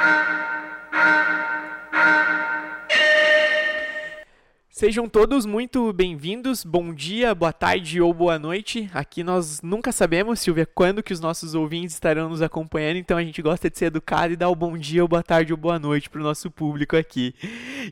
Thank you. Sejam todos muito bem-vindos. Bom dia, boa tarde ou boa noite. Aqui nós nunca sabemos, Silvia, quando que os nossos ouvintes estarão nos acompanhando, então a gente gosta de ser educado e dar o bom dia, ou boa tarde ou boa noite para o nosso público aqui.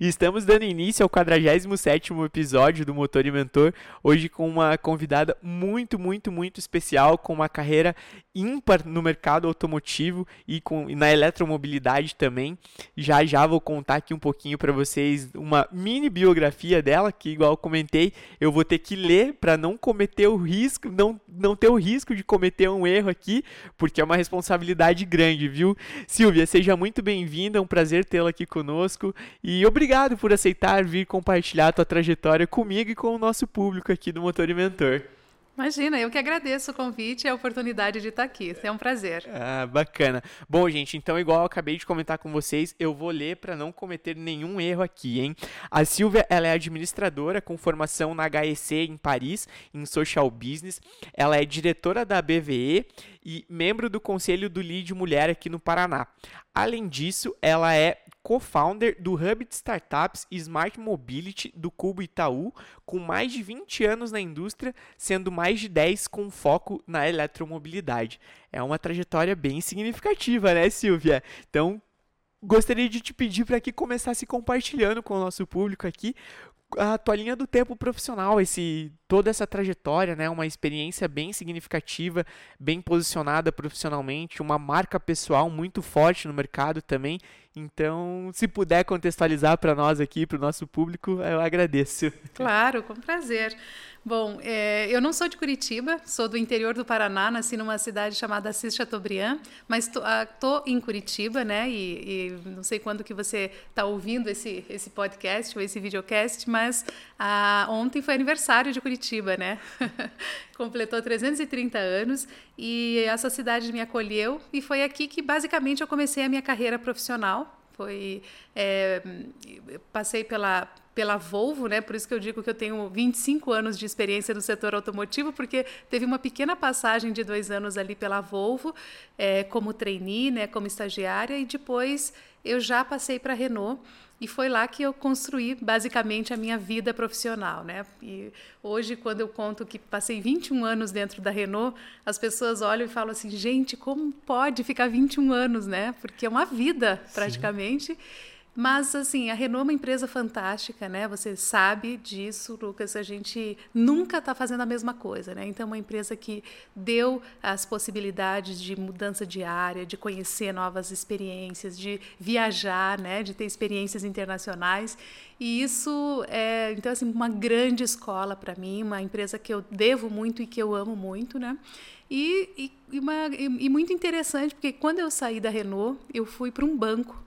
Estamos dando início ao 47º episódio do Motor e Mentor, hoje com uma convidada muito, muito, muito especial, com uma carreira ímpar no mercado automotivo e, com, e na eletromobilidade também. Já já vou contar aqui um pouquinho para vocês uma mini biografia biografia dela, que igual eu comentei, eu vou ter que ler para não cometer o risco, não, não ter o risco de cometer um erro aqui, porque é uma responsabilidade grande, viu? Silvia, seja muito bem-vinda, é um prazer tê-la aqui conosco e obrigado por aceitar vir compartilhar a tua trajetória comigo e com o nosso público aqui do Motor e Mentor. Imagina, eu que agradeço o convite e a oportunidade de estar aqui. É um prazer. Ah, bacana. Bom, gente, então, igual eu acabei de comentar com vocês, eu vou ler para não cometer nenhum erro aqui, hein? A Silvia, ela é administradora com formação na HEC em Paris, em Social Business. Ela é diretora da BVE e membro do Conselho do Lead Mulher aqui no Paraná. Além disso, ela é co-founder do Hub de Startups Smart Mobility do Cubo Itaú, com mais de 20 anos na indústria, sendo mais de 10 com foco na eletromobilidade. É uma trajetória bem significativa, né, Silvia? Então, gostaria de te pedir para que começasse compartilhando com o nosso público aqui a tua linha do tempo profissional, esse toda essa trajetória, né, uma experiência bem significativa, bem posicionada profissionalmente, uma marca pessoal muito forte no mercado também. Então, se puder contextualizar para nós aqui, para o nosso público, eu agradeço. Claro, com prazer. Bom, é, eu não sou de Curitiba, sou do interior do Paraná, nasci numa cidade chamada Assis Chateaubriand, mas estou ah, em Curitiba, né? E, e, não sei quando que você está ouvindo esse, esse podcast ou esse videocast, mas ah, ontem foi aniversário de Curitiba, né? Completou 330 anos e essa cidade me acolheu e foi aqui que basicamente eu comecei a minha carreira profissional. Foi é, passei pela pela Volvo, né? Por isso que eu digo que eu tenho 25 anos de experiência no setor automotivo, porque teve uma pequena passagem de dois anos ali pela Volvo, é, como trainee, né? Como estagiária, e depois eu já passei para a Renault. E foi lá que eu construí basicamente a minha vida profissional, né? E hoje, quando eu conto que passei 21 anos dentro da Renault, as pessoas olham e falam assim: gente, como pode ficar 21 anos, né? Porque é uma vida praticamente. Sim. Mas, assim, a Renault é uma empresa fantástica, né? Você sabe disso, Lucas. A gente nunca está fazendo a mesma coisa, né? Então, é uma empresa que deu as possibilidades de mudança diária, de conhecer novas experiências, de viajar, né? De ter experiências internacionais. E isso é, então, assim, uma grande escola para mim, uma empresa que eu devo muito e que eu amo muito, né? E, e, uma, e muito interessante, porque quando eu saí da Renault, eu fui para um banco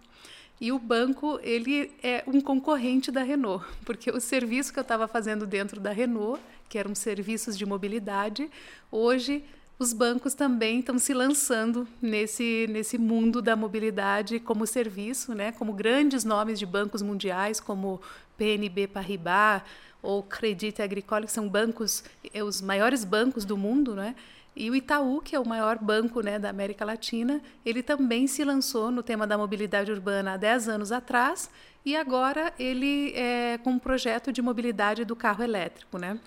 e o banco, ele é um concorrente da Renault, porque o serviço que eu estava fazendo dentro da Renault, que eram serviços de mobilidade, hoje os bancos também estão se lançando nesse, nesse mundo da mobilidade como serviço, né? como grandes nomes de bancos mundiais, como PNB Paribas ou Credit Agricole, que são bancos, é, os maiores bancos do mundo, né? E o Itaú, que é o maior banco né, da América Latina, ele também se lançou no tema da mobilidade urbana há 10 anos atrás e agora ele é com um projeto de mobilidade do carro elétrico. Né?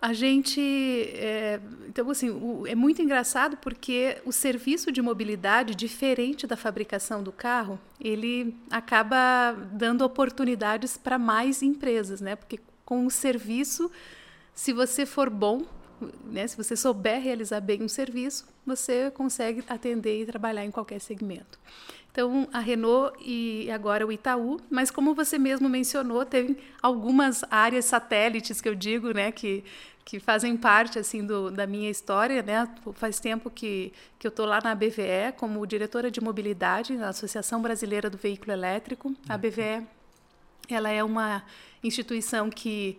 A gente. É, então, assim, o, é muito engraçado porque o serviço de mobilidade, diferente da fabricação do carro, ele acaba dando oportunidades para mais empresas, né? Porque com o serviço, se você for bom, né, se você souber realizar bem um serviço, você consegue atender e trabalhar em qualquer segmento. Então, a Renault e agora o Itaú, mas como você mesmo mencionou, tem algumas áreas satélites que eu digo, né, que, que fazem parte assim do, da minha história, né? Faz tempo que, que eu estou lá na BVE como diretora de mobilidade na Associação Brasileira do Veículo Elétrico. A BVE, ela é uma instituição que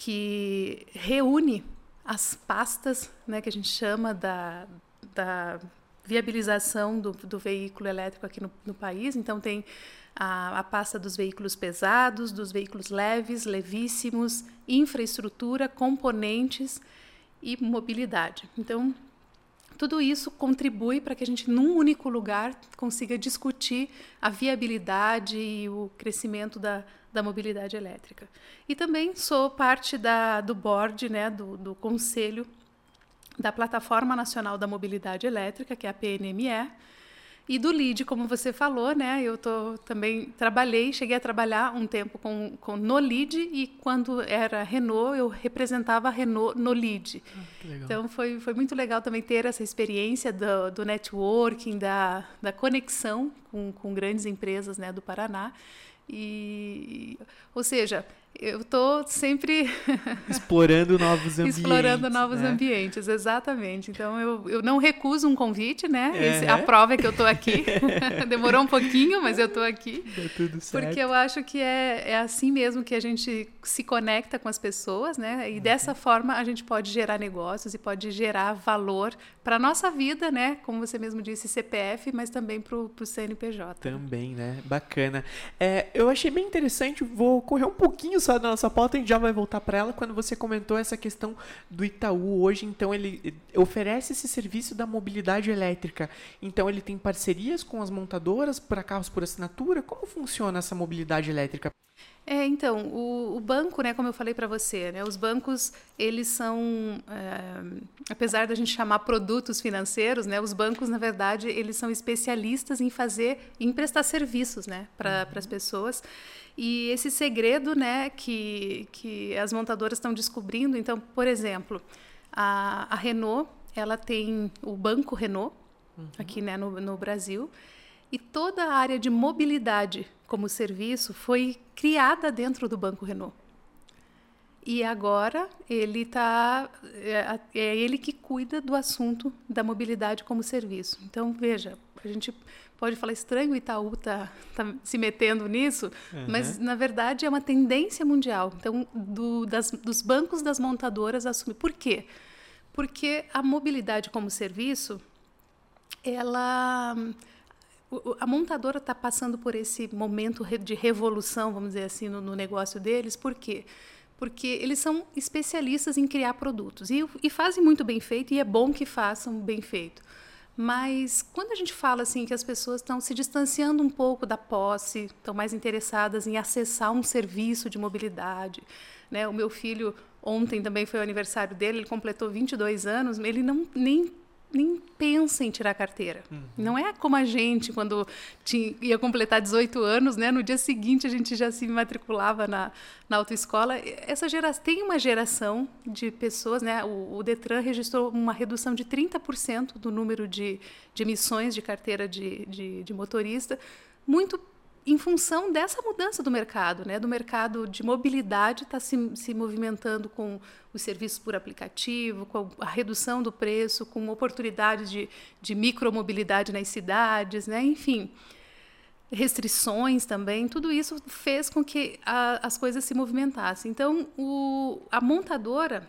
que reúne as pastas, né, que a gente chama da, da viabilização do, do veículo elétrico aqui no, no país. Então, tem a, a, pasta dos veículos pesados, dos veículos leves, levíssimos, infraestrutura, componentes e mobilidade. Então, tudo isso contribui para que a gente, num único lugar, consiga discutir a viabilidade e o crescimento da, da mobilidade elétrica. E também sou parte da, do board, né, do, do conselho da Plataforma Nacional da Mobilidade Elétrica, que é a PNME, e do LID, como você falou, né? Eu tô, também trabalhei, cheguei a trabalhar um tempo com, com no LID e quando era Renault, eu representava a Renault no LID. Ah, então foi, foi muito legal também ter essa experiência do, do networking, da, da conexão com, com grandes empresas né, do Paraná. E, ou seja, eu estou sempre explorando novos ambientes. explorando novos né? ambientes, exatamente. Então eu, eu não recuso um convite, né? É. Esse, a prova é que eu estou aqui. Demorou um pouquinho, mas eu estou aqui. Deu tudo certo. Porque eu acho que é, é assim mesmo que a gente se conecta com as pessoas, né? E uhum. dessa forma a gente pode gerar negócios e pode gerar valor para a nossa vida, né? Como você mesmo disse, CPF, mas também para o CNPJ. Também, né? Bacana. É, eu achei bem interessante, vou correr um pouquinho só da nossa pauta, a gente já vai voltar para ela quando você comentou essa questão do Itaú hoje, então ele oferece esse serviço da mobilidade elétrica. Então ele tem parcerias com as montadoras para carros por assinatura. Como funciona essa mobilidade elétrica? É, então, o, o, banco, né, como eu falei para você, né, os bancos, eles são, é, apesar da gente chamar produtos financeiros, né, os bancos, na verdade, eles são especialistas em fazer, em prestar serviços, né, para uhum. as pessoas. E esse segredo, né, que, que as montadoras estão descobrindo, então, por exemplo, a, a Renault, ela tem o Banco Renault, uhum. aqui, né, no, no Brasil, e toda a área de mobilidade como serviço foi criada dentro do Banco Renault. E agora ele tá é, é, ele que cuida do assunto da mobilidade como serviço. Então veja, a gente pode falar estranho o Itaú tá, tá se metendo nisso, uhum. mas na verdade é uma tendência mundial. Então do, das, dos bancos das montadoras assumir. Por quê? Porque a mobilidade como serviço ela a montadora está passando por esse momento de revolução, vamos dizer assim, no, no, negócio deles. Por quê? Porque eles são especialistas em criar produtos e, e fazem muito bem feito e é bom que façam bem feito. Mas quando a gente fala assim que as pessoas estão se distanciando um pouco da posse, estão mais interessadas em acessar um serviço de mobilidade, né? O meu filho ontem também foi o aniversário dele, ele completou 22 anos, ele não nem nem pensa em tirar carteira. Uhum. Não é como a gente, quando tinha, ia completar 18 anos, né? no dia seguinte a gente já se matriculava na, na autoescola. Essa geração, tem uma geração de pessoas, né? o, o Detran registrou uma redução de 30% do número de, de emissões de carteira de, de, de motorista, muito em função dessa mudança do mercado, né? do mercado de mobilidade está se, se movimentando com os serviços por aplicativo, com a redução do preço, com oportunidades de, de micromobilidade nas cidades, né? enfim, restrições também, tudo isso fez com que a, as coisas se movimentassem. Então, o, a montadora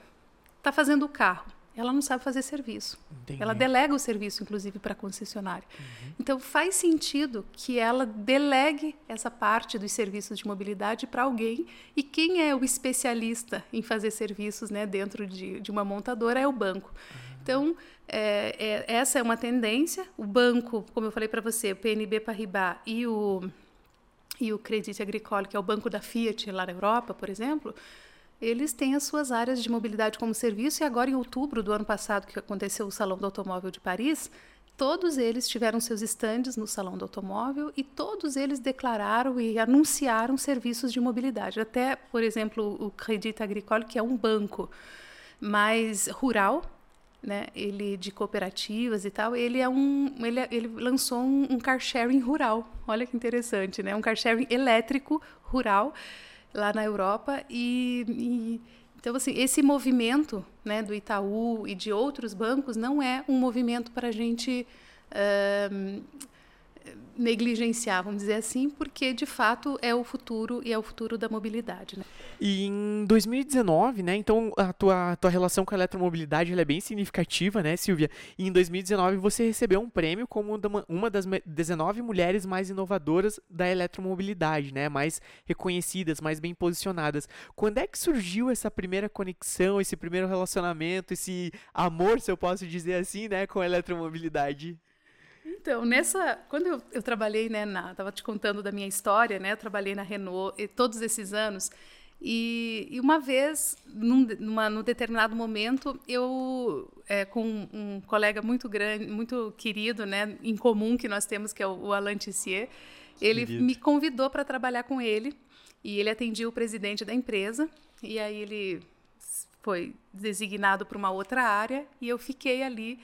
está fazendo o carro ela não sabe fazer serviço. Entendi. Ela delega o serviço, inclusive, para a concessionária. Uhum. Então, faz sentido que ela delegue essa parte dos serviços de mobilidade para alguém. E quem é o especialista em fazer serviços né, dentro de, de uma montadora é o banco. Uhum. Então, é, é, essa é uma tendência. O banco, como eu falei para você, o PNB Paribas e o, e o Credit Agricole, que é o banco da Fiat lá na Europa, por exemplo, eles têm as suas áreas de mobilidade como serviço e agora em outubro do ano passado que aconteceu o Salão do Automóvel de Paris, todos eles tiveram seus estandes no Salão do Automóvel e todos eles declararam e anunciaram serviços de mobilidade. Até, por exemplo, o Crédit Agricole, que é um banco mais rural, né, ele de cooperativas e tal, ele é um, ele, ele lançou um, um car sharing rural. Olha que interessante, né? Um car sharing elétrico rural lá na Europa e, e então assim esse movimento né do Itaú e de outros bancos não é um movimento para a gente uh, negligenciar, vamos dizer assim, porque de fato é o futuro e é o futuro da mobilidade. Né? E em 2019, né? Então a tua, tua relação com a eletromobilidade é bem significativa, né, Silvia? E em 2019 você recebeu um prêmio como uma das 19 mulheres mais inovadoras da eletromobilidade, né? Mais reconhecidas, mais bem posicionadas. Quando é que surgiu essa primeira conexão, esse primeiro relacionamento, esse amor, se eu posso dizer assim, né, com a eletromobilidade? Então, nessa, quando eu, eu trabalhei, né, na, tava te contando da minha história, né, eu trabalhei na Renault e todos esses anos, e, e uma vez, num, numa, num determinado momento, eu, é, com um colega muito grande, muito querido, né, em comum que nós temos, que é o, o Alain Tissier, ele querido. me convidou para trabalhar com ele, e ele atendia o presidente da empresa, e aí ele foi designado para uma outra área, e eu fiquei ali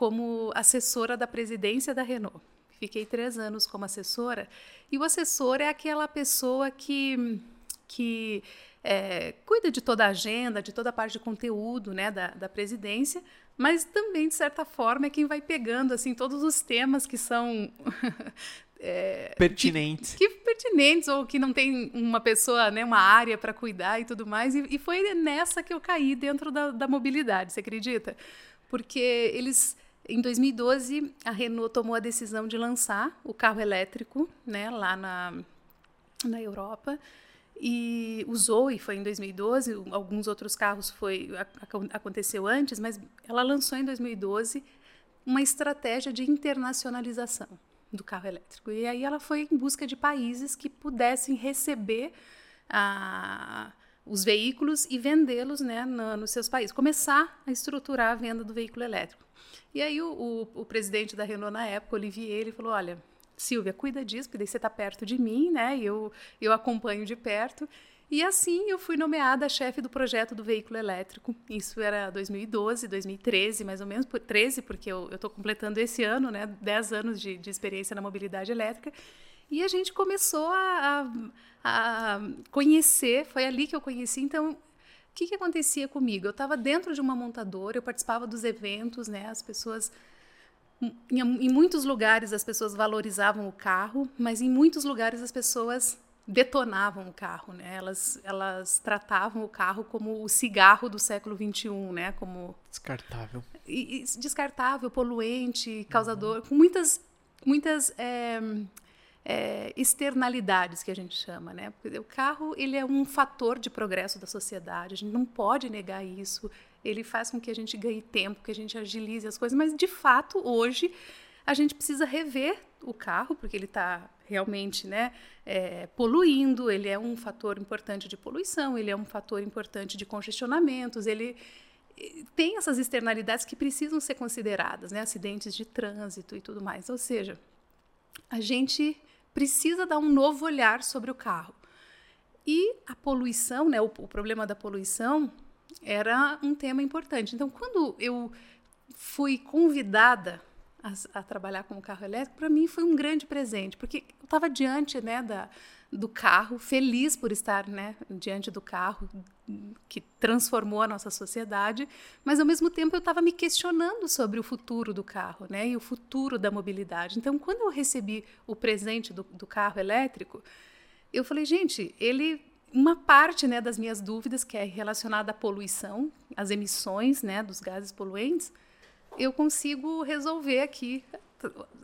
como assessora da presidência da Renault. Fiquei três anos como assessora. E o assessor é aquela pessoa que, que é, cuida de toda a agenda, de toda a parte de conteúdo né, da, da presidência, mas também, de certa forma, é quem vai pegando assim todos os temas que são É, pertinentes. Que, que, pertinentes, ou que não tem uma pessoa, né, uma área para cuidar e tudo mais. E, e, foi nessa que eu caí dentro da, da mobilidade, você acredita? Porque eles em 2012, a Renault tomou a decisão de lançar o carro elétrico né, lá na, na Europa. E o Zoe foi em 2012, alguns outros carros foi aconteceu antes, mas ela lançou em 2012 uma estratégia de internacionalização do carro elétrico. E aí ela foi em busca de países que pudessem receber a, os veículos e vendê-los né, no, nos seus países, começar a estruturar a venda do veículo elétrico. E aí o, o, o presidente da Renault na época, Olivier, ele falou, olha, Silvia, cuida disso, porque daí você está perto de mim, né? E eu, eu acompanho de perto. E assim eu fui nomeada chefe do projeto do veículo elétrico. Isso era 2012, 2013, mais ou menos, por 13, porque eu estou completando esse ano, né? 10 anos de, de, experiência na mobilidade elétrica. E a gente começou a, a, a conhecer, foi ali que eu conheci, então o que, que acontecia comigo? Eu estava dentro de uma montadora, eu participava dos eventos, né? As pessoas em, em, muitos lugares as pessoas valorizavam o carro, mas em muitos lugares as pessoas detonavam o carro, né? Elas, elas tratavam o carro como o cigarro do século 21, né? Como descartável, e, e descartável, poluente, causador, uhum. com muitas, muitas é, é, externalidades que a gente chama, né? o carro ele é um fator de progresso da sociedade. A gente não pode negar isso. Ele faz com que a gente ganhe tempo, que a gente agilize as coisas. Mas de fato hoje a gente precisa rever o carro porque ele está realmente, né, é, poluindo. Ele é um fator importante de poluição. Ele é um fator importante de congestionamentos. Ele tem essas externalidades que precisam ser consideradas, né? Acidentes de trânsito e tudo mais. Ou seja, a gente precisa dar um novo olhar sobre o carro. E a poluição, né, o, o problema da poluição, era um tema importante. Então, quando eu fui convidada a, a trabalhar com o carro elétrico, para mim foi um grande presente, porque eu estava diante né, da, do carro, feliz por estar né, diante do carro que transformou a nossa sociedade, mas ao mesmo tempo eu estava me questionando sobre o futuro do carro né, e o futuro da mobilidade. Então, quando eu recebi o presente do, do carro elétrico, eu falei, gente, ele uma parte né, das minhas dúvidas, que é relacionada à poluição, às emissões né, dos gases poluentes, eu consigo resolver aqui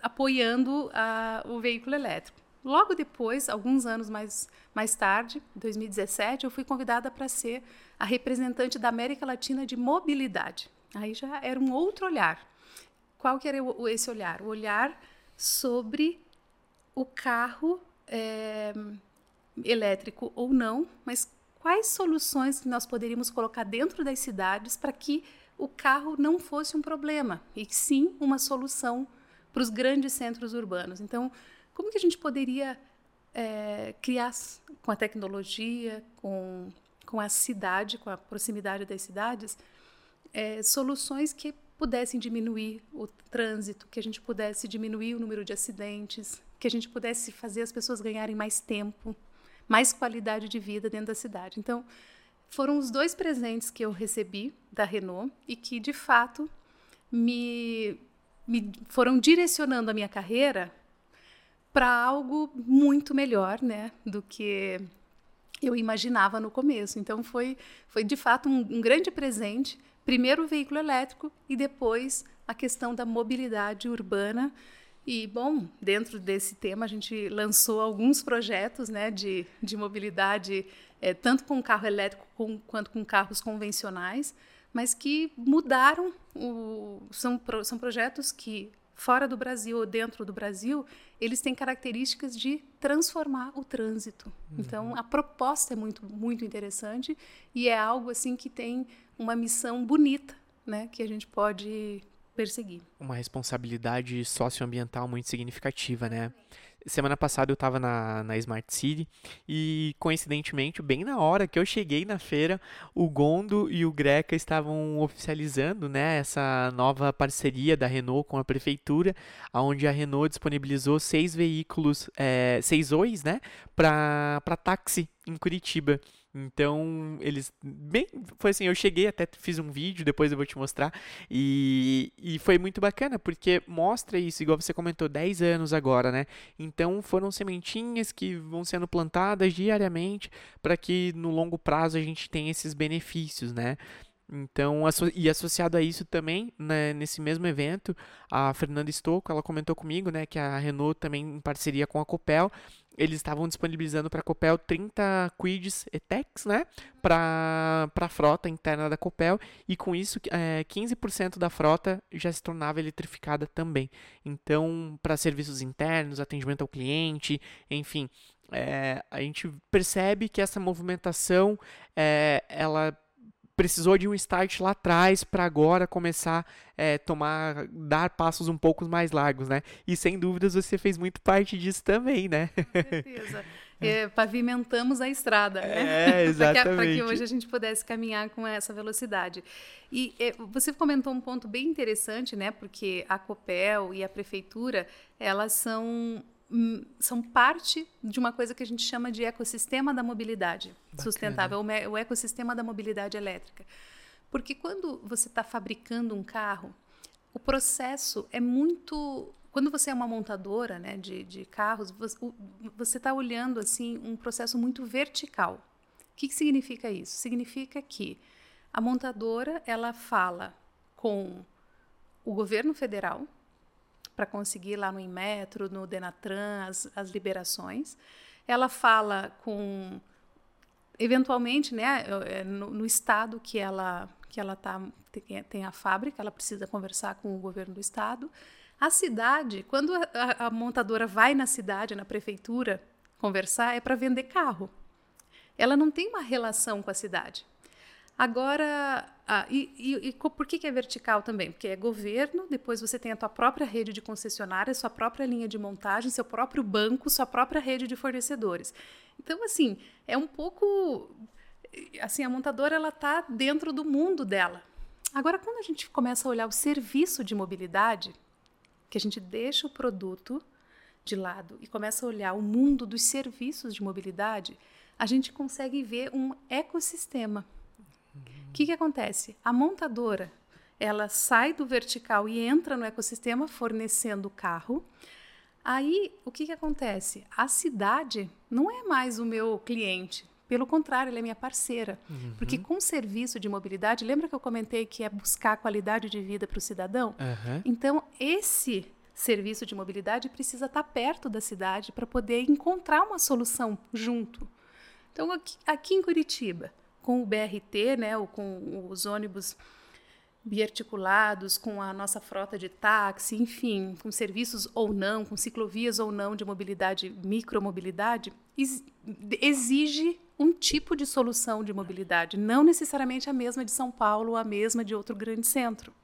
apoiando a, o veículo elétrico. Logo depois, alguns anos mais, mais tarde, em 2017, eu fui convidada para ser a representante da América Latina de mobilidade. Aí já era um outro olhar. Qual que era esse olhar? O olhar sobre o carro é, elétrico ou não, mas quais soluções nós poderíamos colocar dentro das cidades para que o carro não fosse um problema e sim uma solução para os grandes centros urbanos. Então, como que a gente poderia é, criar com a tecnologia, com, com a cidade, com a proximidade das cidades, é, soluções que pudessem diminuir o trânsito, que a gente pudesse diminuir o número de acidentes, que a gente pudesse fazer as pessoas ganharem mais tempo, mais qualidade de vida dentro da cidade. Então, foram os dois presentes que eu recebi da Renault e que, de fato, me, me foram direcionando a minha carreira para algo muito melhor, né, do que eu imaginava no começo. Então foi, foi de fato um, um grande presente. Primeiro o veículo elétrico e depois a questão da mobilidade urbana. E, bom, dentro desse tema, a gente lançou alguns projetos né, de, de mobilidade, é, tanto com carro elétrico com, quanto com carros convencionais, mas que mudaram. O, são, são projetos que fora do Brasil ou dentro do Brasil, eles têm características de transformar o trânsito. Uhum. Então, a proposta é muito, muito interessante e é algo assim que tem uma missão bonita, né, que a gente pode perseguir. Uma responsabilidade socioambiental muito significativa, né? Semana passada eu estava na, na Smart City e, coincidentemente, bem na hora que eu cheguei na feira, o Gondo e o Greca estavam oficializando né, essa nova parceria da Renault com a prefeitura, onde a Renault disponibilizou seis veículos, é, seis OIs, né, para táxi em Curitiba. Então, eles. Bem. Foi assim, eu cheguei, até fiz um vídeo, depois eu vou te mostrar. E, e foi muito bacana, porque mostra isso, igual você comentou, 10 anos agora, né? Então, foram sementinhas que vão sendo plantadas diariamente para que no longo prazo a gente tenha esses benefícios, né? Então, e associado a isso também, né, nesse mesmo evento, a Fernanda Stocco, ela comentou comigo, né, que a Renault também em parceria com a Copel, eles estavam disponibilizando para a Copel 30 quids ETEX, né, para a frota interna da Copel, e com isso é, 15% da frota já se tornava eletrificada também. Então, para serviços internos, atendimento ao cliente, enfim, é, a gente percebe que essa movimentação, é, ela precisou de um start lá atrás para agora começar a é, tomar, dar passos um pouco mais largos, né? E sem dúvidas você fez muito parte disso também, né? Com certeza. É, pavimentamos a estrada, né? É, exatamente. para que, que, hoje a gente pudesse caminhar com essa velocidade. E é, você comentou um ponto bem interessante, né? Porque a Copel e a prefeitura, elas são são parte de uma coisa que a gente chama de ecossistema da mobilidade Bacana. sustentável, o ecossistema da mobilidade elétrica. Porque quando você está fabricando um carro, o processo é muito. Quando você é uma montadora né, de, de carros, você está olhando assim um processo muito vertical. O que, que significa isso? Significa que a montadora ela fala com o governo federal, para conseguir lá no Inmetro, no Denatran, as, as liberações. Ela fala com, eventualmente, né, é, no, no estado que ela que ela tá, tem, tem a fábrica, ela precisa conversar com o governo do estado. A cidade, quando a, a montadora vai na cidade, na prefeitura, conversar, é para vender carro. Ela não tem uma relação com a cidade. Agora, ah, e, e, e, por que, que é vertical também? Porque é governo, depois você tem a tua própria rede de concessionárias, sua própria linha de montagem, seu próprio banco, sua própria rede de fornecedores. Então, assim, é um pouco... Assim, a montadora, ela está dentro do mundo dela. Agora, quando a gente começa a olhar o serviço de mobilidade, que a gente deixa o produto de lado e começa a olhar o mundo dos serviços de mobilidade, a gente consegue ver um ecossistema que, que acontece? A montadora ela sai do vertical e entra no ecossistema fornecendo o carro. Aí, o que, que acontece? A cidade não é mais o meu cliente. Pelo contrário, ela é minha parceira. Uhum. Porque com serviço de mobilidade, lembra que eu comentei que é buscar qualidade de vida para o cidadão? Uhum. Então, esse serviço de mobilidade precisa estar perto da cidade para poder encontrar uma solução junto. Então, aqui, aqui em Curitiba, com o BRT, né, ou com os ônibus biarticulados, com a nossa frota de táxi, enfim, com serviços ou não, com ciclovias ou não de mobilidade, micromobilidade, exige um tipo de solução de mobilidade, não necessariamente a mesma de São Paulo ou a mesma de outro grande centro.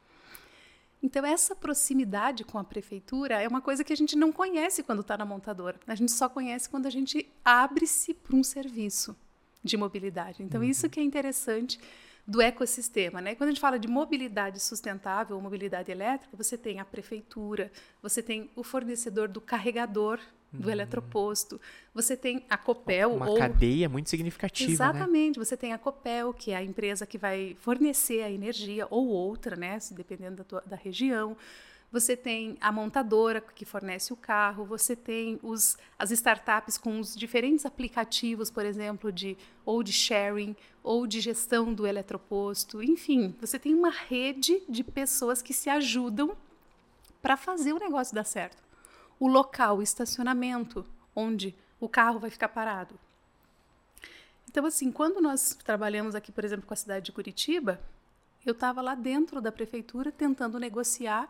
Então, essa proximidade com a prefeitura é uma coisa que a gente não conhece quando está na montadora. A gente só conhece quando a gente abre-se para um serviço de mobilidade. Então, uhum. isso que é interessante do ecossistema. Né? Quando a gente fala de mobilidade sustentável ou mobilidade elétrica, você tem a prefeitura, você tem o fornecedor do carregador do uhum. eletroposto, você tem a Copel. Uma ou... cadeia muito significativa. Né? Exatamente, né? você tem a Copel, que é a empresa que vai fornecer a energia, ou outra, né? dependendo da, tua, da região. Você tem a montadora que fornece o carro, você tem os, as startups com os diferentes aplicativos, por exemplo, de ou de sharing ou de gestão do eletroposto, enfim, você tem uma rede de pessoas que se ajudam para fazer o negócio dar certo. O local, o estacionamento, onde o carro vai ficar parado. Então, assim, quando nós trabalhamos aqui, por exemplo, com a cidade de Curitiba, eu estava lá dentro da prefeitura tentando negociar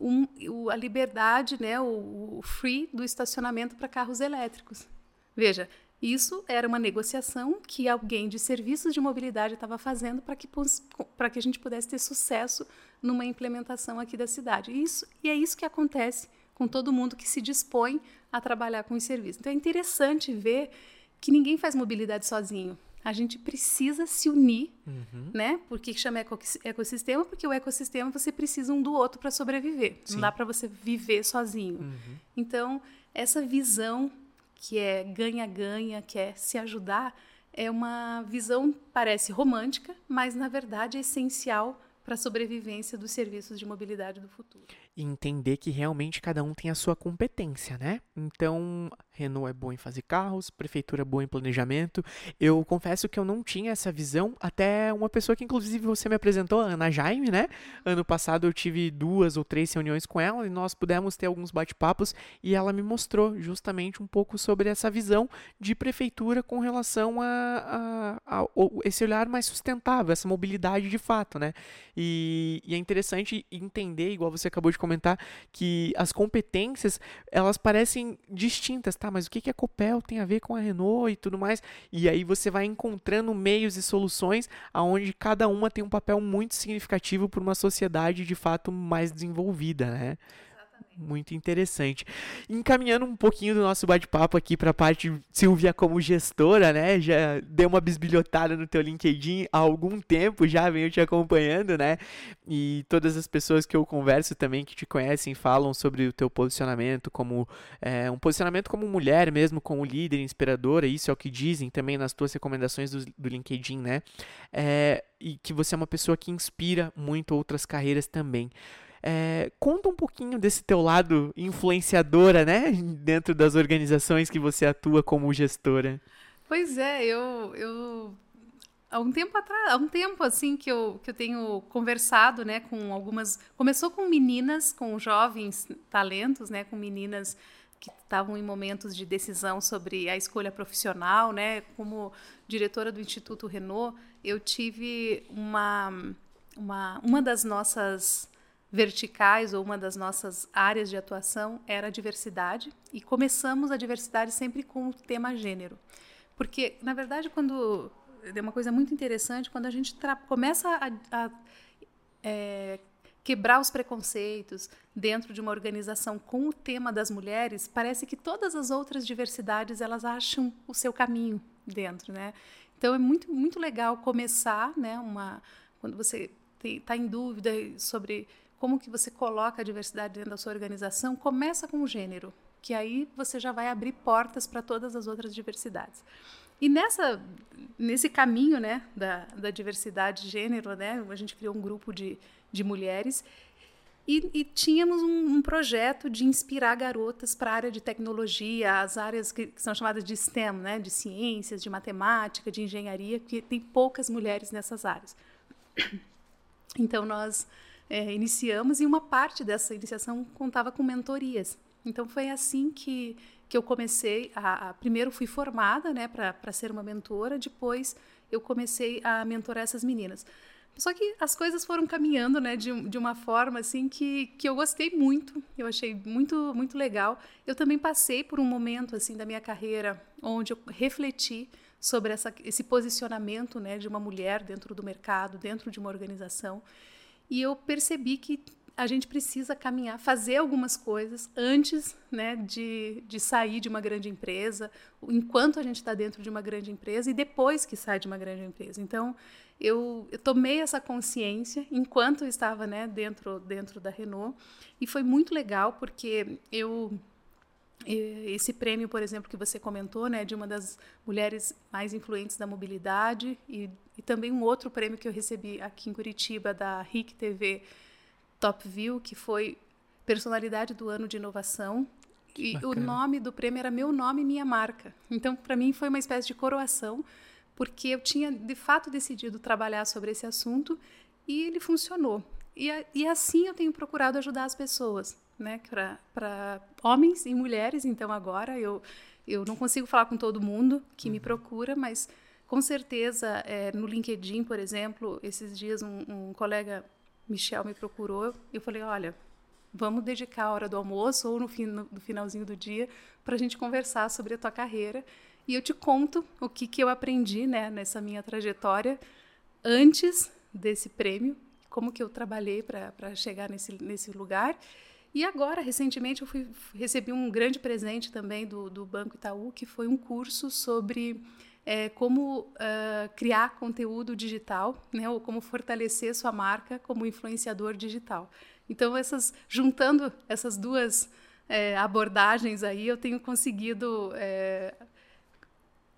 um, o, a liberdade, né, o, o free do estacionamento para carros elétricos. Veja, isso era uma negociação que alguém de serviços de mobilidade estava fazendo para que, que a gente pudesse ter sucesso numa implementação aqui da cidade. Isso, e é isso que acontece com todo mundo que se dispõe a trabalhar com os serviços. Então é interessante ver que ninguém faz mobilidade sozinho. A gente precisa se unir, uhum. né? Por que chama ecossistema? Porque o ecossistema você precisa um do outro para sobreviver. Sim. Não dá para você viver sozinho. Uhum. Então, essa visão que é ganha-ganha, que é se ajudar, é uma visão parece romântica, mas na verdade é essencial para a sobrevivência dos serviços de mobilidade do futuro e entender que realmente cada um tem a sua competência, né? Então, Renault é bom em fazer carros, prefeitura é boa em planejamento. Eu confesso que eu não tinha essa visão até uma pessoa que inclusive você me apresentou, Ana Jaime, né? Ano passado eu tive duas ou três reuniões com ela e nós pudemos ter alguns bate-papos e ela me mostrou justamente um pouco sobre essa visão de prefeitura com relação a, a, a esse olhar mais sustentável, essa mobilidade de fato, né? E, e é interessante entender, igual você acabou de comentar que as competências, elas parecem distintas, tá? Mas o que, que a Copel tem a ver com a Renault e tudo mais? E aí você vai encontrando meios e soluções aonde cada uma tem um papel muito significativo para uma sociedade de fato mais desenvolvida, né? Muito interessante. Encaminhando um pouquinho do nosso bate-papo aqui para a parte Silvia como gestora, né? Já deu uma bisbilhotada no teu LinkedIn há algum tempo, já venho te acompanhando, né? E todas as pessoas que eu converso também que te conhecem falam sobre o teu posicionamento como é, um posicionamento como mulher mesmo, como líder inspiradora, isso é o que dizem também nas tuas recomendações do, do LinkedIn, né? É, e que você é uma pessoa que inspira muito outras carreiras também. É, conta um pouquinho desse teu lado influenciadora, né? Dentro das organizações que você atua como gestora. Pois é, eu, eu há um tempo atrás, há um tempo assim que eu, que eu tenho conversado, né, com algumas, começou com meninas, com jovens talentos, né, com meninas que estavam em momentos de decisão sobre a escolha profissional, né, como diretora do Instituto Renault, eu tive uma uma uma das nossas verticais ou uma das nossas áreas de atuação era a diversidade e começamos a diversidade sempre com o tema gênero. Porque, na verdade, quando é uma coisa muito interessante, quando a gente começa a, a é, quebrar os preconceitos dentro de uma organização com o tema das mulheres, parece que todas as outras diversidades elas acham o seu caminho dentro, né? Então é muito muito legal começar, né? Uma quando você está em dúvida sobre como que você coloca a diversidade dentro da sua organização, começa com o gênero, que aí você já vai abrir portas para todas as outras diversidades. E nessa, nesse caminho né, da, da diversidade de gênero, né, a gente criou um grupo de, de mulheres e, e tínhamos um, um, projeto de inspirar garotas para a área de tecnologia, as áreas que, que, são chamadas de STEM, né, de ciências, de matemática, de engenharia, porque tem poucas mulheres nessas áreas. Então, nós é, iniciamos e uma parte dessa iniciação contava com mentorias. Então foi assim que, que eu comecei. A, a primeiro fui formada né, para ser uma mentora, depois eu comecei a mentorar essas meninas. Só que as coisas foram caminhando né, de, de uma forma assim que, que eu gostei muito, eu achei muito, muito legal. Eu também passei por um momento assim da minha carreira onde eu refleti sobre essa, esse posicionamento né, de uma mulher dentro do mercado, dentro de uma organização. E eu percebi que a gente precisa caminhar, fazer algumas coisas antes né, de, de sair de uma grande empresa, enquanto a gente está dentro de uma grande empresa e depois que sai de uma grande empresa. Então, eu, eu tomei essa consciência enquanto eu estava né, dentro, dentro da Renault e foi muito legal porque eu esse prêmio, por exemplo, que você comentou, né, de uma das mulheres mais influentes da mobilidade e, e também um outro prêmio que eu recebi aqui em Curitiba da RIC TV Top View, que foi personalidade do ano de inovação. E Bacana. o nome do prêmio era Meu Nome Minha Marca. Então, para mim, foi uma espécie de coroação, porque eu tinha, de fato, decidido trabalhar sobre esse assunto e ele funcionou. E, e assim eu tenho procurado ajudar as pessoas, né? Para homens e mulheres. Então, agora eu, eu não consigo falar com todo mundo que uhum. me procura, mas com certeza é, no LinkedIn, por exemplo, esses dias um, um colega Michel me procurou e eu falei, olha, vamos dedicar a hora do almoço ou no, fim, no, no finalzinho do dia para a gente conversar sobre a tua carreira e eu te conto o que, que eu aprendi né, nessa minha trajetória antes desse prêmio, como que eu trabalhei para chegar nesse, nesse lugar. E agora, recentemente, eu fui, recebi um grande presente também do, do Banco Itaú, que foi um curso sobre é, como uh, criar conteúdo digital, né, ou como fortalecer sua marca como influenciador digital. Então, essas, juntando essas duas é, abordagens aí, eu tenho conseguido é,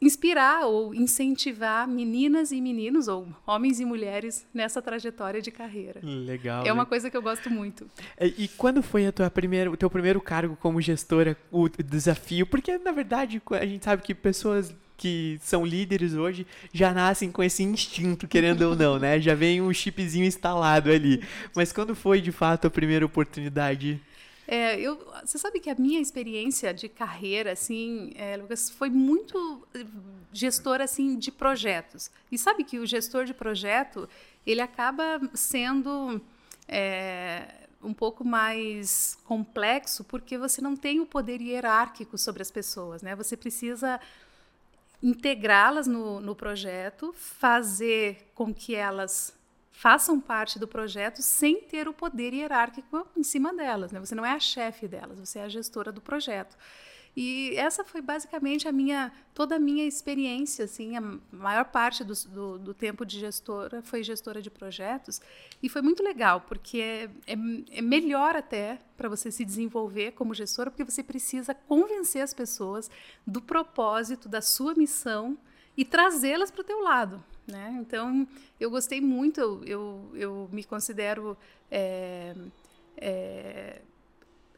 inspirar ou incentivar meninas e meninos, ou homens e mulheres, nessa trajetória de carreira. Legal. É uma coisa que eu gosto muito. E, e quando foi a tua primeira, o teu primeiro cargo como gestora, o desafio? Porque, na verdade, a gente sabe que pessoas que são líderes hoje já nascem com esse instinto, querendo ou não, né? Já vem um chipzinho instalado ali. Mas quando foi de fato a primeira oportunidade? É, eu, você sabe que a minha experiência de carreira, assim, é, Lucas, foi muito eh, gestor assim de projetos. E sabe que o gestor de projeto ele acaba sendo é, um pouco mais complexo porque você não tem o poder hierárquico sobre as pessoas, né? Você precisa integrá-las no, no projeto, fazer com que elas façam parte do projeto sem ter o poder hierárquico em cima delas. Né? Você não é a chefe delas, você é a gestora do projeto. E essa foi basicamente a minha toda a minha experiência, assim, a maior parte do, do, do tempo de gestora foi gestora de projetos e foi muito legal porque é, é, é melhor até para você se desenvolver como gestora porque você precisa convencer as pessoas do propósito da sua missão e trazê-las para o teu lado, né? Então eu gostei muito, eu, eu, eu me considero é, é,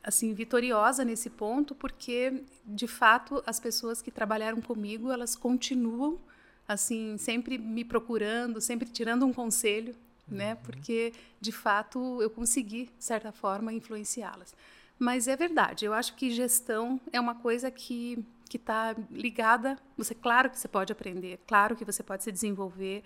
assim vitoriosa nesse ponto porque de fato as pessoas que trabalharam comigo elas continuam assim sempre me procurando sempre tirando um conselho né uhum. porque de fato eu consegui de certa forma influenciá-las mas é verdade eu acho que gestão é uma coisa que que está ligada você claro que você pode aprender claro que você pode se desenvolver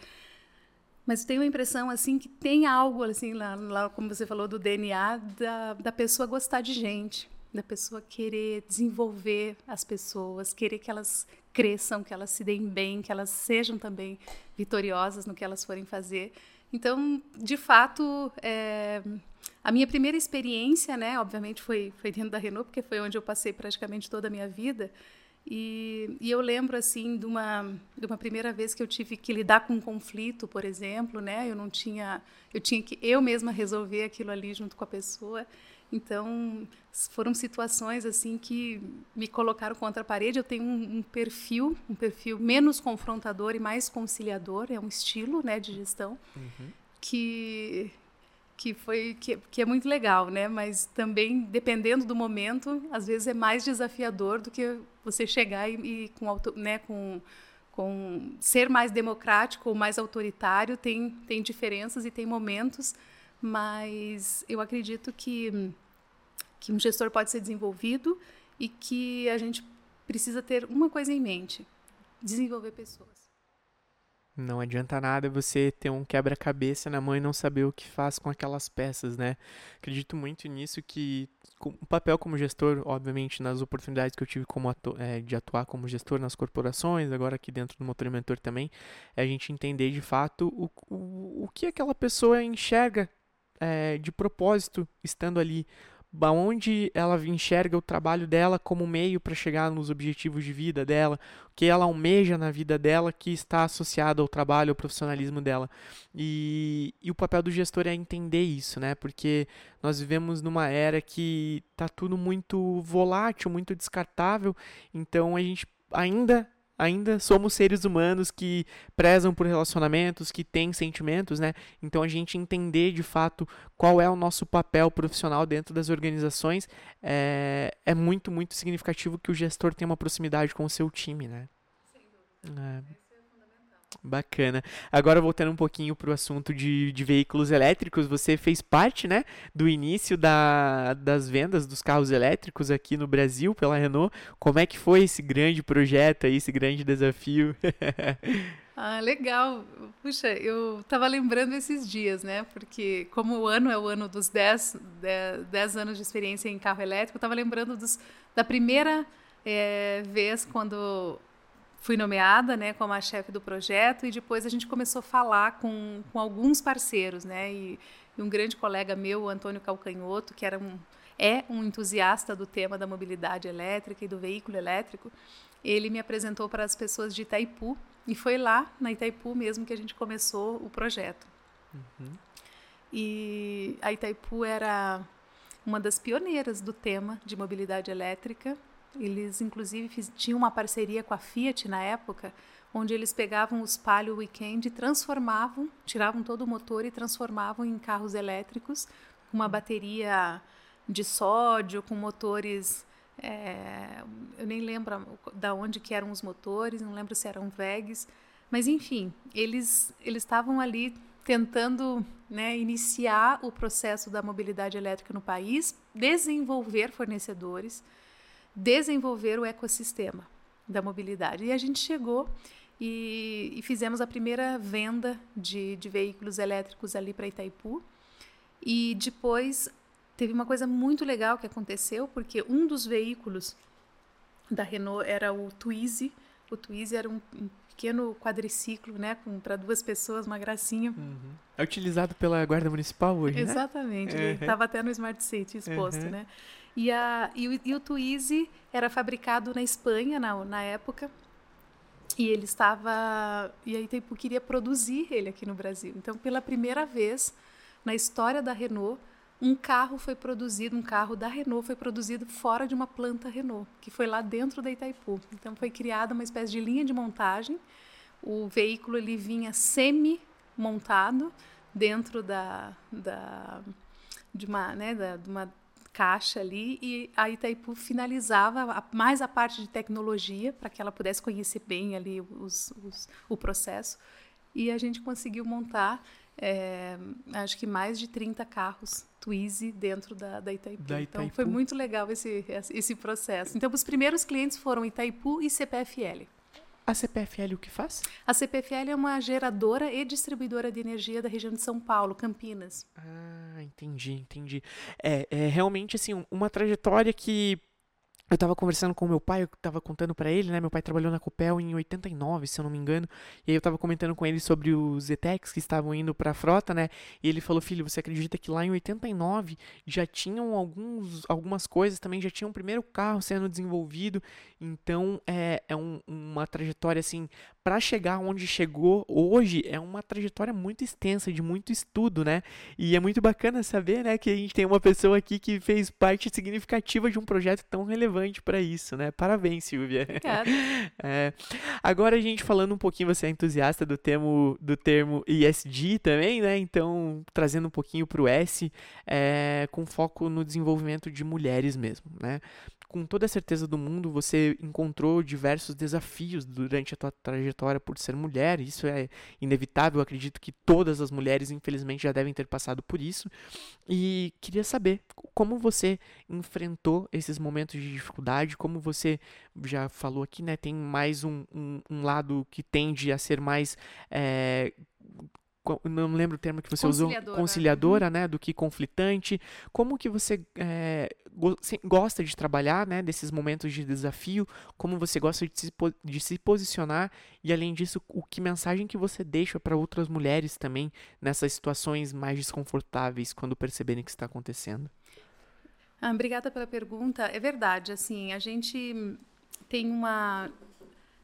mas tenho a impressão assim que tem algo assim lá, lá como você falou do DNA da, da pessoa gostar de gente, da pessoa querer desenvolver as pessoas, querer que elas cresçam, que elas se deem bem, que elas sejam também vitoriosas no que elas forem fazer. Então, de fato, é, a minha primeira experiência, né, obviamente foi foi dentro da Renault, porque foi onde eu passei praticamente toda a minha vida. E, e, eu lembro assim de uma de uma primeira vez que eu tive que lidar com um conflito, por exemplo, né? Eu não tinha, eu tinha que eu mesma resolver aquilo ali junto com a pessoa. Então foram situações assim que me colocaram contra a parede. Eu tenho um, um perfil, um perfil menos confrontador e mais conciliador. É um estilo, né, de gestão uhum. que que foi que, que é muito legal, né? Mas também dependendo do momento, às vezes é mais desafiador do que você chegar e, e com, auto, né, com com ser mais democrático ou mais autoritário tem tem diferenças e tem momentos, mas eu acredito que que um gestor pode ser desenvolvido e que a gente precisa ter uma coisa em mente: desenvolver pessoas. Não adianta nada você ter um quebra-cabeça na mão e não saber o que faz com aquelas peças, né? Acredito muito nisso que o papel como gestor, obviamente, nas oportunidades que eu tive como atu é, de atuar como gestor nas corporações, agora aqui dentro do Motor Mentor também, é a gente entender de fato o, o, o que aquela pessoa enxerga é, de propósito estando ali, onde ela enxerga o trabalho dela como meio para chegar nos objetivos de vida dela, o que ela almeja na vida dela que está associado ao trabalho, ao profissionalismo dela. E, e o papel do gestor é entender isso, né? Porque nós vivemos numa era que está tudo muito volátil, muito descartável, então a gente ainda ainda somos seres humanos que prezam por relacionamentos, que têm sentimentos, né? Então a gente entender de fato qual é o nosso papel profissional dentro das organizações é, é muito, muito significativo que o gestor tenha uma proximidade com o seu time, né? Sem dúvida. É. Bacana. Agora voltando um pouquinho para o assunto de, de veículos elétricos, você fez parte, né, do início da, das vendas dos carros elétricos aqui no Brasil pela Renault. Como é que foi esse grande projeto aí, esse grande desafio? ah, legal. Puxa, eu estava lembrando esses dias, né, porque como o ano é o ano dos 10, 10, 10 anos de experiência em carro elétrico, eu estava lembrando dos, da primeira é, vez quando fui nomeada né, como a chefe do projeto e depois a gente começou a falar com, com alguns parceiros, né? E, e um grande colega meu, Antônio Calcanhoto, que era um, é um entusiasta do tema da mobilidade elétrica e do veículo elétrico, ele me apresentou para as pessoas de Itaipu e foi lá na Itaipu mesmo que a gente começou o projeto. Uhum. E a Itaipu era uma das pioneiras do tema de mobilidade elétrica eles, inclusive, tinham uma parceria com a Fiat na época, onde eles pegavam os Palio Weekend e transformavam, tiravam todo o motor e transformavam em carros elétricos, com uma bateria de sódio, com motores. É, eu nem lembro da onde que eram os motores, não lembro se eram VEGs, mas enfim, eles eles estavam ali tentando né, iniciar o processo da mobilidade elétrica no país, desenvolver fornecedores desenvolver o ecossistema da mobilidade. E a gente chegou e, e fizemos a primeira venda de, de veículos elétricos ali para Itaipu. E depois teve uma coisa muito legal que aconteceu, porque um dos veículos da Renault era o Twizy. O Twizy era um, um pequeno quadriciclo, né, para duas pessoas, uma gracinha. Uhum. É utilizado pela Guarda Municipal hoje, Exatamente. né? Exatamente. Estava até no Smart City exposto, uhum. né? E, a, e, o, e o Twizy era fabricado na Espanha na, na época. E ele estava. E a Itaipu queria produzir ele aqui no Brasil. Então, pela primeira vez na história da Renault, um carro foi produzido, um carro da Renault foi produzido fora de uma planta Renault, que foi lá dentro da Itaipu. Então, foi criada uma espécie de linha de montagem. O veículo ele vinha semi-montado dentro da, da, de, uma, né, da, de uma caixa ali e a Itaipu finalizava mais a parte de tecnologia para que ela pudesse conhecer bem ali os, os, o processo e a gente conseguiu montar é, acho que mais de 30 carros Twizy dentro da, da, Itaipu. da, Itaipu. Então foi muito legal esse, esse processo. Então os primeiros clientes foram Itaipu e CPFL. A CPFL o que faz? A CPFL é uma geradora e distribuidora de energia da região de São Paulo, Campinas. Ah, entendi, entendi. É, é realmente assim uma trajetória que eu tava conversando com meu pai, eu tava contando para ele, né? Meu pai trabalhou na Copel em 89, se eu não me engano. E aí eu tava comentando com ele sobre os ETECs que estavam indo pra frota, né? E ele falou: "Filho, você acredita que lá em 89 já tinham alguns algumas coisas também, já tinha um primeiro carro sendo desenvolvido. Então, é, é um, uma trajetória assim, para chegar onde chegou hoje, é uma trajetória muito extensa de muito estudo, né? E é muito bacana saber, né, que a gente tem uma pessoa aqui que fez parte significativa de um projeto tão relevante para isso, né? Parabéns, Silvia. Obrigada. É, agora a gente falando um pouquinho, você é entusiasta do termo, do termo ESG também, né? Então, trazendo um pouquinho para o S, é, com foco no desenvolvimento de mulheres mesmo, né? Com toda a certeza do mundo, você encontrou diversos desafios durante a tua trajetória por ser mulher. Isso é inevitável. Eu acredito que todas as mulheres, infelizmente, já devem ter passado por isso. E queria saber como você enfrentou esses momentos de dificuldade, como você já falou aqui, né? Tem mais um, um, um lado que tende a ser mais é, não lembro o termo que você usou, conciliadora, uhum. né, do que conflitante. Como que você é, gosta de trabalhar, né, desses momentos de desafio? Como você gosta de se, de se posicionar? E além disso, o que mensagem que você deixa para outras mulheres também nessas situações mais desconfortáveis quando perceberem que está acontecendo? Ah, obrigada pela pergunta. É verdade, assim, a gente tem uma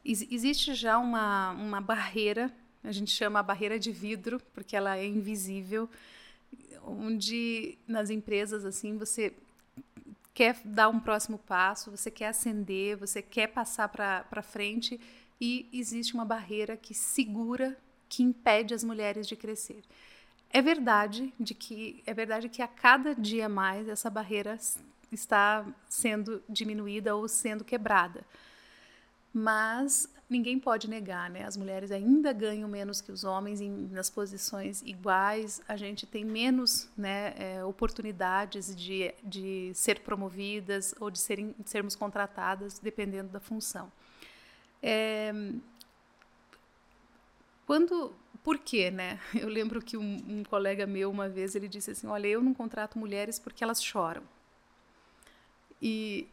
existe já uma, uma barreira a gente chama a barreira de vidro, porque ela é invisível, onde nas empresas assim você quer dar um próximo passo, você quer ascender, você quer passar para frente, e existe uma barreira que segura, que impede as mulheres de crescer. É verdade de que é verdade que a cada dia mais essa barreira está sendo diminuída ou sendo quebrada. Mas ninguém pode negar, né? As mulheres ainda ganham menos que os homens em, nas posições iguais. A gente tem menos né, é, oportunidades de, de ser promovidas ou de, serem, de sermos contratadas, dependendo da função. É, quando por quê, né? Eu lembro que um, um, colega meu uma vez ele disse assim, olha, eu não contrato mulheres porque elas choram. E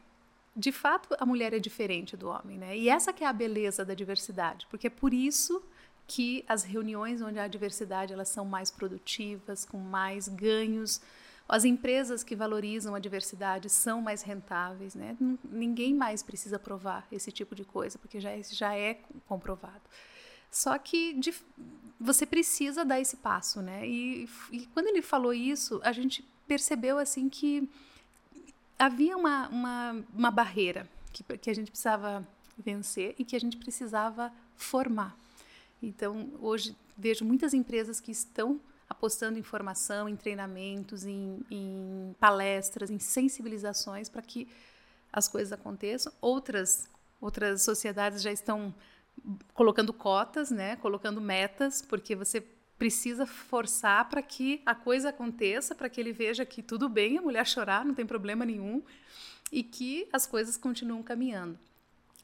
de fato a mulher é diferente do homem, né? E essa que é a beleza da diversidade, porque é por isso que as reuniões onde há diversidade elas são mais produtivas, com mais ganhos. As empresas que valorizam a diversidade são mais rentáveis, né? Ninguém mais precisa provar esse tipo de coisa, porque já é, já é comprovado. Só que de, você precisa dar esse passo, né? E, e, quando ele falou isso, a gente percebeu assim que havia uma, uma, uma barreira que, que a gente precisava vencer e que a gente precisava formar. Então, hoje vejo muitas empresas que estão apostando em formação, em treinamentos, em, em palestras, em sensibilizações para que as coisas aconteçam. Outras outras sociedades já estão colocando cotas, né, colocando metas, porque você precisa forçar para que a coisa aconteça, para que ele veja que tudo bem a mulher chorar, não tem problema nenhum, e que as coisas continuam caminhando.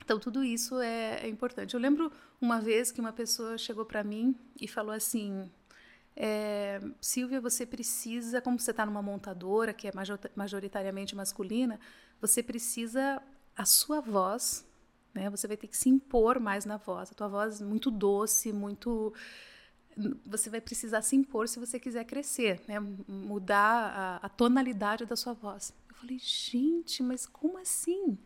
Então, tudo isso é, é importante. Eu lembro uma vez que uma pessoa chegou para mim e falou assim: é, Silvia, você precisa, como você está numa montadora que é majoritariamente masculina, você precisa a sua voz né? Você vai ter que se impor mais na voz. A tua voz é muito doce, muito você vai precisar se impor se você quiser crescer, né? mudar a, a, tonalidade da sua voz. Eu falei, gente, mas como assim?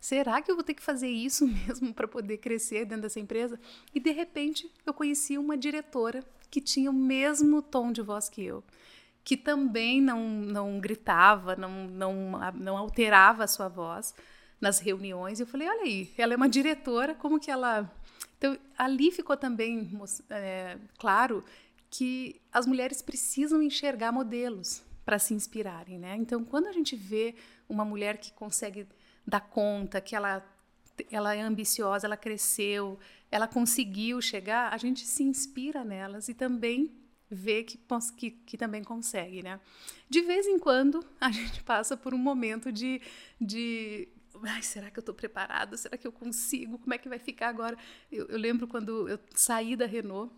Será que eu vou ter que fazer isso mesmo para poder crescer dentro dessa empresa? E de repente eu conheci uma diretora que tinha o mesmo tom de voz que eu, que também não, não gritava, não, não, não alterava a sua voz, nas reuniões. E eu falei, olha aí, ela é uma diretora, como que ela. Então, ali ficou também é, claro que as mulheres precisam enxergar modelos para se inspirarem, né? Então, quando a gente vê uma mulher que consegue dar conta, que ela ela é ambiciosa, ela cresceu, ela conseguiu chegar, a gente se inspira nelas e também vê que, que, que, também consegue, né? De vez em quando a gente passa por um momento de, de ai, será que eu estou preparado? Será que eu consigo? Como é que vai ficar agora? Eu, eu lembro quando eu saí da Renault,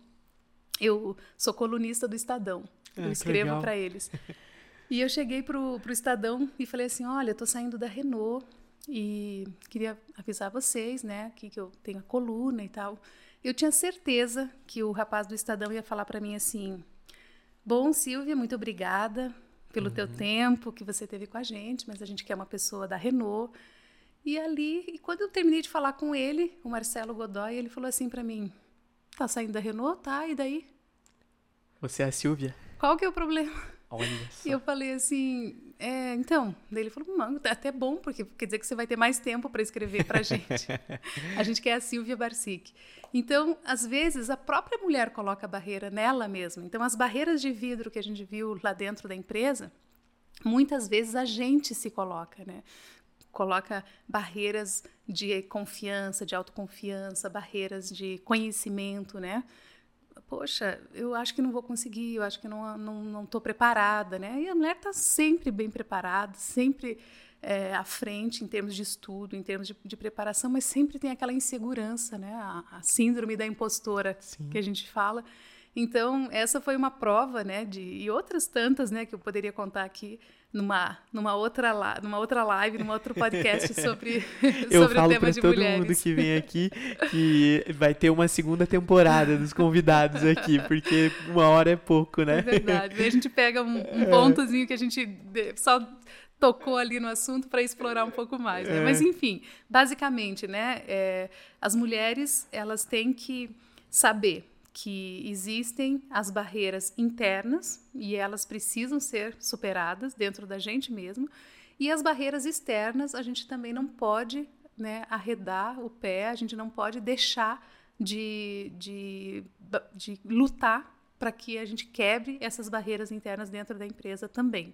eu sou colunista do Estadão, eu ah, escrevo para eles. E eu cheguei para o Estadão e falei assim, olha, estou saindo da Renault e queria avisar vocês, né, aqui que eu tenho a coluna e tal. Eu tinha certeza que o rapaz do Estadão ia falar para mim assim, bom, Silvia, muito obrigada pelo uhum. teu tempo que você teve com a gente, mas a gente quer uma pessoa da Renault e ali, e quando eu terminei de falar com ele, o Marcelo Godoy, ele falou assim para mim: "Tá saindo da Renault, tá? E daí?" Você é a Silvia? Qual que é o problema? Olha só. E eu falei assim, é, então, daí ele falou, mano, é até bom, porque quer dizer que você vai ter mais tempo para escrever pra gente. a gente quer a Silvia Barsic. Então, às vezes, a própria mulher coloca a barreira nela mesma. Então, as barreiras de vidro que a gente viu lá dentro da empresa, muitas vezes a gente se coloca, né? Coloca barreiras de confiança, de autoconfiança, barreiras de conhecimento, né? Poxa, eu acho que não vou conseguir, eu acho que não não não estou preparada, né? E a mulher está sempre bem preparada, sempre é, à frente em termos de estudo, em termos de, de, preparação, mas sempre tem aquela insegurança, né? A, a síndrome da impostora Sim. que a gente fala. Então essa foi uma prova, né? De e outras tantas, né? Que eu poderia contar aqui numa, numa, outra, numa outra live, num outro podcast sobre, Eu sobre falo o tema de todo mulheres. mundo que vem aqui que vai ter uma segunda temporada dos convidados aqui, porque uma hora é pouco, né? É verdade. a gente pega um, um é. pontozinho que a gente só tocou ali no assunto para explorar um pouco mais. Né? É. Mas, enfim, basicamente, né, é, as mulheres elas têm que saber que existem as barreiras internas e elas precisam ser superadas dentro da gente mesmo, e as barreiras externas a gente também não pode né, arredar o pé, a gente não pode deixar de, de, de lutar para que a gente quebre essas barreiras internas dentro da empresa também.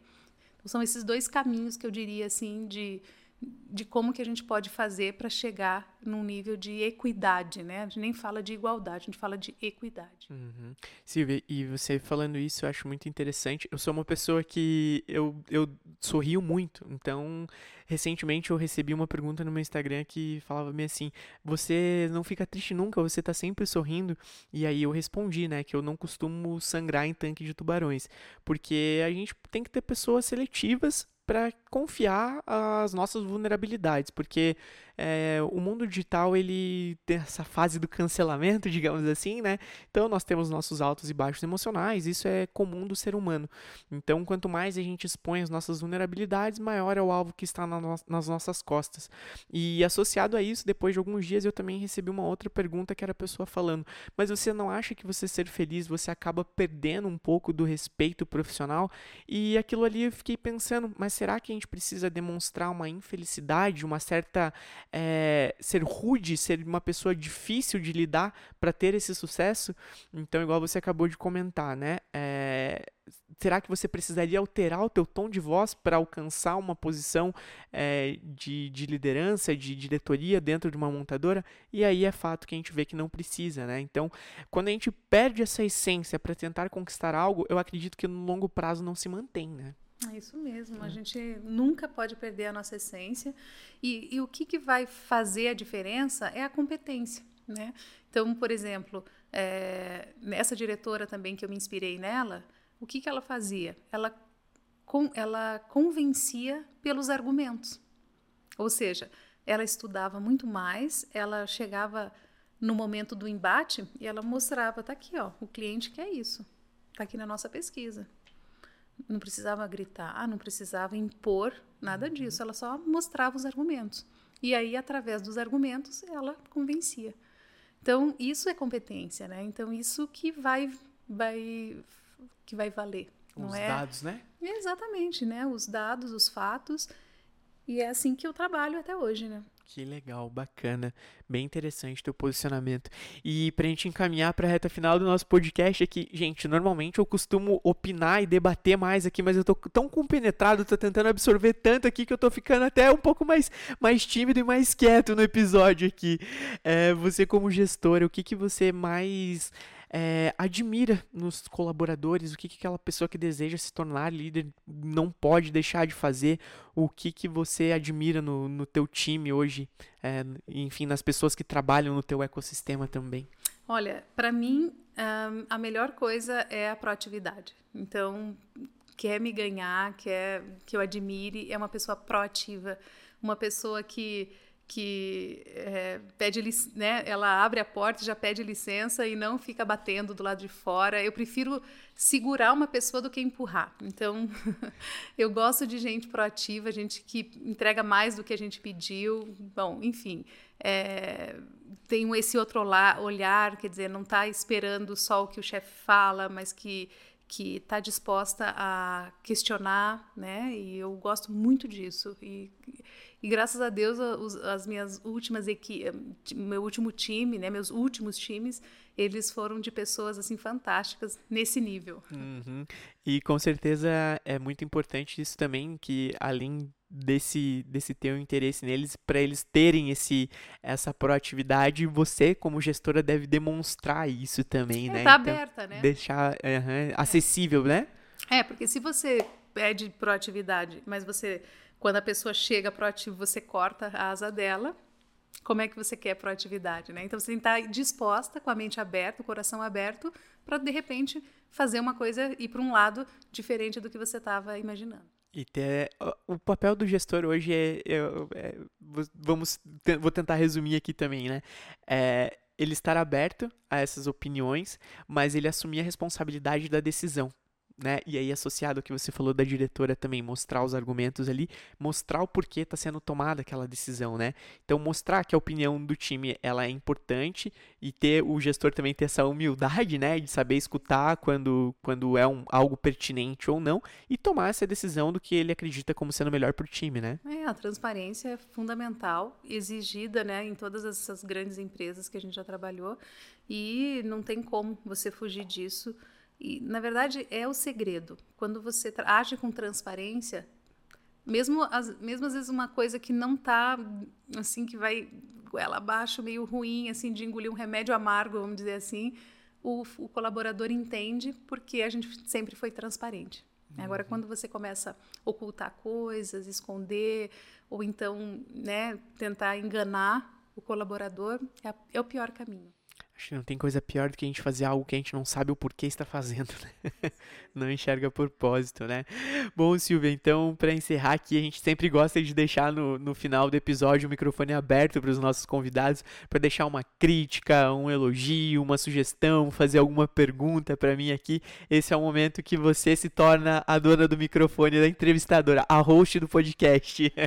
Então, são esses dois caminhos que eu diria assim de de como que a gente pode fazer para chegar num nível de equidade, né? A gente nem fala de igualdade, a gente fala de equidade. Uhum. Silvia, e você falando isso, eu acho muito interessante. Eu sou uma pessoa que eu, eu sorrio muito, então recentemente eu recebi uma pergunta no meu Instagram que falava me assim: "Você não fica triste nunca, você tá sempre sorrindo?" E aí eu respondi, né, que eu não costumo sangrar em tanque de tubarões, porque a gente tem que ter pessoas seletivas para confiar as nossas vulnerabilidades, porque é, o mundo digital ele tem essa fase do cancelamento, digamos assim, né? Então nós temos nossos altos e baixos emocionais, isso é comum do ser humano. Então quanto mais a gente expõe as nossas vulnerabilidades, maior é o alvo que está na no nas nossas costas. E associado a isso, depois de alguns dias eu também recebi uma outra pergunta que era a pessoa falando: mas você não acha que você ser feliz você acaba perdendo um pouco do respeito profissional? E aquilo ali eu fiquei pensando, mas será que a gente precisa demonstrar uma infelicidade, uma certa é, ser rude, ser uma pessoa difícil de lidar para ter esse sucesso. Então, igual você acabou de comentar, né? É, será que você precisaria alterar o teu tom de voz para alcançar uma posição é, de, de liderança, de diretoria dentro de uma montadora? E aí é fato que a gente vê que não precisa, né? Então, quando a gente perde essa essência para tentar conquistar algo, eu acredito que no longo prazo não se mantém, né? É isso mesmo. A é. gente nunca pode perder a nossa essência. E, e o que, que vai fazer a diferença é a competência. Né? Então, por exemplo, é, nessa diretora também que eu me inspirei nela, o que, que ela fazia? Ela, com, ela convencia pelos argumentos. Ou seja, ela estudava muito mais, ela chegava no momento do embate e ela mostrava, tá aqui, ó, o cliente quer isso, tá aqui na nossa pesquisa não precisava gritar, ah, não precisava impor nada uhum. disso, ela só mostrava os argumentos. E aí, através dos argumentos, ela convencia. Então, isso é competência, né? Então, isso que vai, vai, que vai valer. Os é? dados, né? Exatamente, né? Os dados, os fatos. E é assim que eu trabalho até hoje, né? Que legal, bacana. Bem interessante teu posicionamento. E pra gente encaminhar pra reta final do nosso podcast aqui, gente, normalmente eu costumo opinar e debater mais aqui, mas eu tô tão compenetrado, tô tentando absorver tanto aqui que eu tô ficando até um pouco mais, mais tímido e mais quieto no episódio aqui. É, você como gestora, o que que você mais é, admira nos colaboradores, o que, que aquela pessoa que deseja se tornar líder não pode deixar de fazer, o que, que você admira no, no teu time hoje, é, enfim, nas pessoas que trabalham no teu ecossistema também. Olha, para mim, um, a melhor coisa é a proatividade. Então, quer me ganhar, quer que eu admire, é uma pessoa proativa, uma pessoa que que é, pede né, ela abre a porta já pede licença e não fica batendo do lado de fora. Eu prefiro segurar uma pessoa do que empurrar. Então, eu gosto de gente proativa, gente que entrega mais do que a gente pediu. Bom, enfim, é, tem esse outro olhar, quer dizer, não está esperando só o que o chefe fala, mas que que está disposta a questionar, né? E eu gosto muito disso. E, e graças a Deus, os, as minhas últimas equipes, meu último time, né, meus últimos times, eles foram de pessoas assim fantásticas nesse nível. Uhum. E com certeza é muito importante isso também, que além desse desse teu interesse neles para eles terem esse essa proatividade você como gestora deve demonstrar isso também é, né tá então, aberta né deixar uhum, acessível é. né é porque se você pede proatividade mas você quando a pessoa chega proativa, você corta a asa dela. Como é que você quer proatividade, né? Então você tem que estar disposta, com a mente aberta, o coração aberto, para de repente fazer uma coisa ir para um lado diferente do que você estava imaginando. E ter, o papel do gestor hoje é, é, é, vamos, vou tentar resumir aqui também, né? É, ele estar aberto a essas opiniões, mas ele assumir a responsabilidade da decisão né? E aí, associado ao que você falou da diretora também, mostrar os argumentos ali, mostrar o porquê está sendo tomada aquela decisão, né? Então, mostrar que a opinião do time ela é importante e ter o gestor também ter essa humildade, né? De saber escutar quando, quando é um, algo pertinente ou não e tomar essa decisão do que ele acredita como sendo melhor para o time, né? É, a transparência é fundamental, exigida, né? Em todas essas grandes empresas que a gente já trabalhou e não tem como você fugir disso. E, na verdade, é o segredo. Quando você age com transparência, mesmo, as, mesmo às vezes uma coisa que não está, assim, que vai goela abaixo, meio ruim, assim, de engolir um remédio amargo, vamos dizer assim, o, o colaborador entende porque a gente sempre foi transparente. Uhum. Agora, quando você começa a ocultar coisas, esconder, ou então né, tentar enganar o colaborador, é, é o pior caminho. Acho que não tem coisa pior do que a gente fazer algo que a gente não sabe o porquê está fazendo, né? Não enxerga propósito, né? Bom, Silvia, então, para encerrar aqui, a gente sempre gosta de deixar no, no final do episódio o microfone aberto para os nossos convidados, para deixar uma crítica, um elogio, uma sugestão, fazer alguma pergunta para mim aqui. Esse é o momento que você se torna a dona do microfone da entrevistadora, a host do podcast.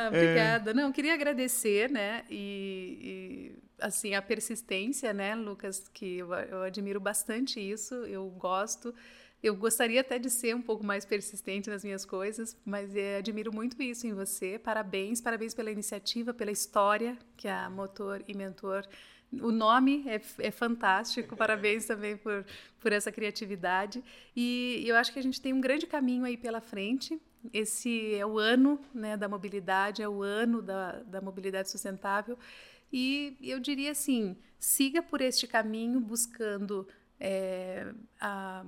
Ah, obrigada. Não, queria agradecer, né? e... e assim, a persistência, né, Lucas, que eu, eu admiro bastante isso, eu gosto. Eu gostaria até de ser um pouco mais persistente nas minhas coisas, mas é, admiro muito isso em você. Parabéns, parabéns pela iniciativa, pela história que a Motor e Mentor. O nome é, é fantástico, parabéns também por, por essa criatividade. E eu acho que a gente tem um grande caminho aí pela frente. Esse é o ano né, da mobilidade, é o ano da, da mobilidade sustentável. E eu diria assim: siga por este caminho buscando é, a,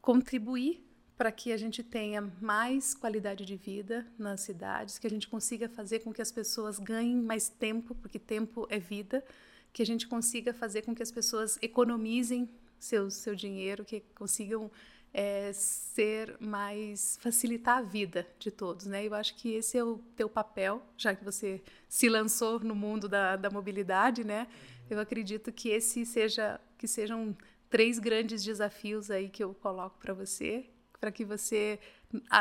contribuir para que a gente tenha mais qualidade de vida nas cidades, que a gente consiga fazer com que as pessoas ganhem mais tempo, porque tempo é vida, que a gente consiga fazer com que as pessoas economizem seu, seu dinheiro, que consigam é, ser mais facilitar a vida de todos, né? Eu acho que esse é o teu papel, já que você se lançou no mundo da, da mobilidade, né? Eu acredito que esse seja que sejam três grandes desafios aí que eu coloco para você, para que você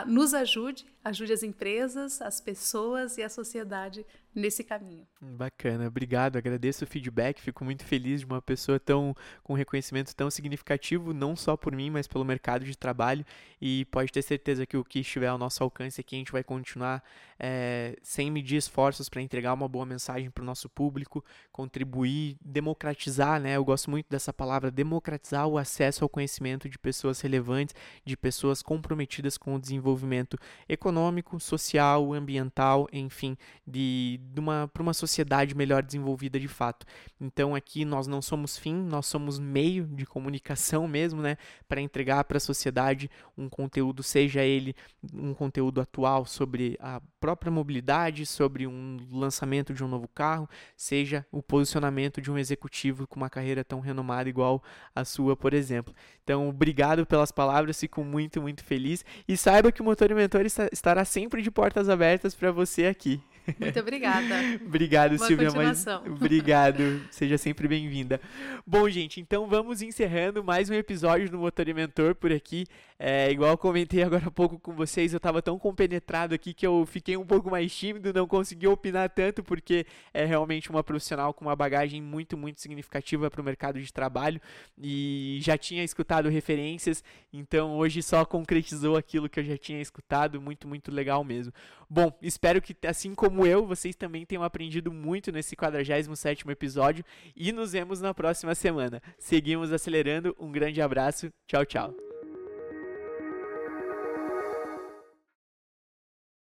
nos ajude, ajude as empresas, as pessoas e a sociedade nesse caminho. Bacana, obrigado, agradeço o feedback, fico muito feliz de uma pessoa tão com reconhecimento tão significativo, não só por mim, mas pelo mercado de trabalho e pode ter certeza que o que estiver ao nosso alcance aqui a gente vai continuar é, sem medir esforços para entregar uma boa mensagem para o nosso público, contribuir, democratizar, né? Eu gosto muito dessa palavra, democratizar o acesso ao conhecimento de pessoas relevantes, de pessoas comprometidas com o desenvolvimento econômico, social, ambiental, enfim, de, de uma para uma sociedade melhor desenvolvida de fato. Então aqui nós não somos fim, nós somos meio de comunicação mesmo, né, para entregar para a sociedade um conteúdo, seja ele um conteúdo atual sobre a própria mobilidade, sobre um lançamento de um novo carro, seja o posicionamento de um executivo com uma carreira tão renomada igual a sua, por exemplo. Então, obrigado pelas palavras, fico muito, muito feliz e saiba que o Motor Mentor estará sempre de portas abertas para você aqui. Muito obrigada. Obrigado, Boa Silvia. Mas... Obrigado. Seja sempre bem-vinda. Bom, gente, então vamos encerrando mais um episódio do Motor e Mentor por aqui. É, igual eu comentei agora há pouco com vocês, eu estava tão compenetrado aqui que eu fiquei um pouco mais tímido, não consegui opinar tanto, porque é realmente uma profissional com uma bagagem muito, muito significativa para o mercado de trabalho e já tinha escutado referências, então hoje só concretizou aquilo que eu já tinha escutado, muito, muito legal mesmo. Bom, espero que assim como eu, vocês também tenham aprendido muito nesse 47º episódio e nos vemos na próxima semana. Seguimos acelerando, um grande abraço, tchau, tchau.